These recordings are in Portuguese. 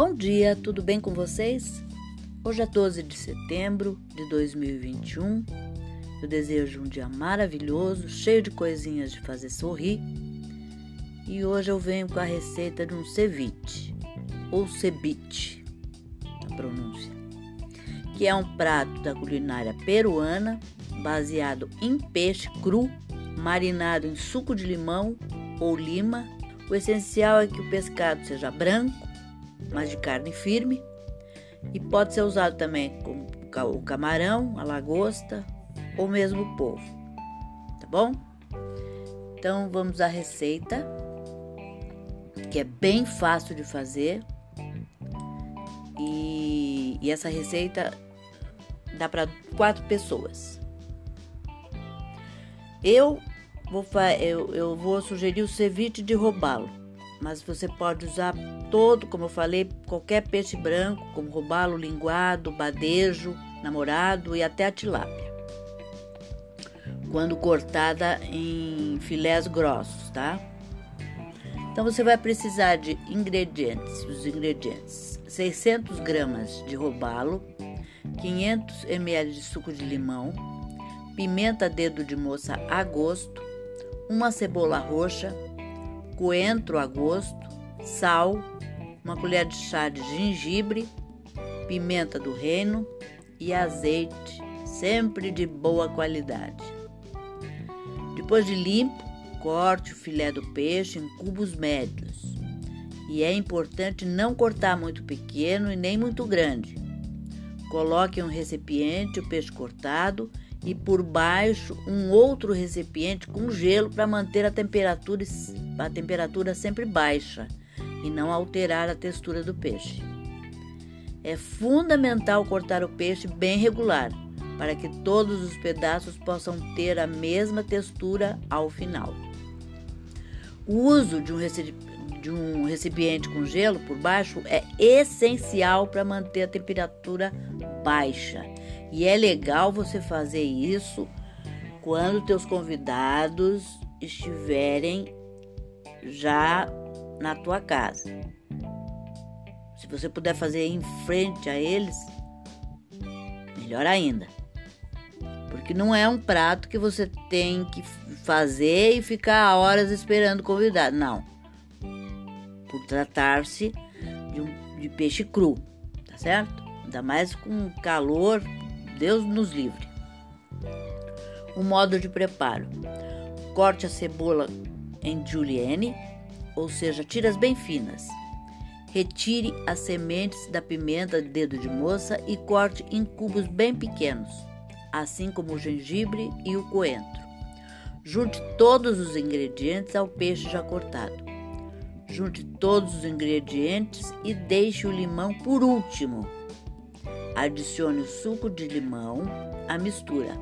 Bom dia, tudo bem com vocês? Hoje é 12 de setembro de 2021. Eu desejo um dia maravilhoso, cheio de coisinhas de fazer sorrir. E hoje eu venho com a receita de um ceviche, ou ceviche, a pronúncia, que é um prato da culinária peruana baseado em peixe cru, marinado em suco de limão ou lima. O essencial é que o pescado seja branco mas de carne firme. E pode ser usado também com o camarão, a lagosta ou mesmo o polvo. Tá bom? Então vamos à receita, que é bem fácil de fazer. E, e essa receita dá para quatro pessoas. Eu vou, eu, eu vou sugerir o ceviche de robalo mas você pode usar todo, como eu falei, qualquer peixe branco, como robalo, linguado, badejo, namorado e até a tilápia. Quando cortada em filés grossos, tá? Então você vai precisar de ingredientes, os ingredientes: 600 gramas de robalo, 500 ml de suco de limão, pimenta dedo de moça a gosto, uma cebola roxa, coentro a gosto, sal, uma colher de chá de gengibre, pimenta do reino e azeite, sempre de boa qualidade. Depois de limpo, corte o filé do peixe em cubos médios. E é importante não cortar muito pequeno e nem muito grande. Coloque em um recipiente o peixe cortado e por baixo um outro recipiente com gelo para manter a temperatura, a temperatura sempre baixa e não alterar a textura do peixe. É fundamental cortar o peixe bem regular para que todos os pedaços possam ter a mesma textura ao final. O uso de um, de um recipiente com gelo por baixo é essencial para manter a temperatura baixa e é legal você fazer isso quando teus convidados estiverem já na tua casa. Se você puder fazer em frente a eles, melhor ainda. Porque não é um prato que você tem que fazer e ficar horas esperando convidado. Não. Por tratar-se de, um, de peixe cru, tá certo? Ainda mais com calor, Deus nos livre. O modo de preparo: corte a cebola em julienne, ou seja, tiras bem finas. Retire as sementes da pimenta de dedo de moça e corte em cubos bem pequenos, assim como o gengibre e o coentro. Junte todos os ingredientes ao peixe já cortado. Junte todos os ingredientes e deixe o limão por último Adicione o suco de limão à mistura,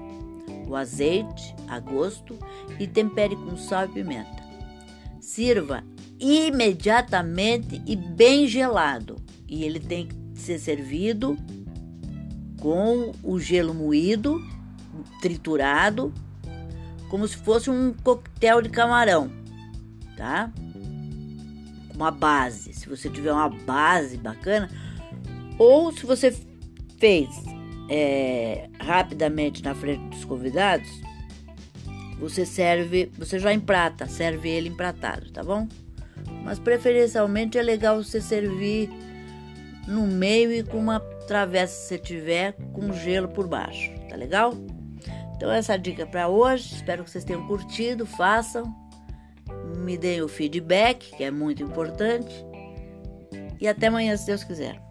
o azeite a gosto e tempere com sal e pimenta. Sirva imediatamente e bem gelado. E ele tem que ser servido com o gelo moído, triturado, como se fosse um coquetel de camarão, tá? Uma base. Se você tiver uma base bacana, ou se você fez é, rapidamente na frente dos convidados, você serve, você já emprata, serve ele empratado, tá bom? Mas preferencialmente é legal você servir no meio e com uma travessa se tiver com gelo por baixo, tá legal? Então essa é dica para hoje, espero que vocês tenham curtido, façam, me deem o feedback, que é muito importante. E até amanhã, se Deus quiser.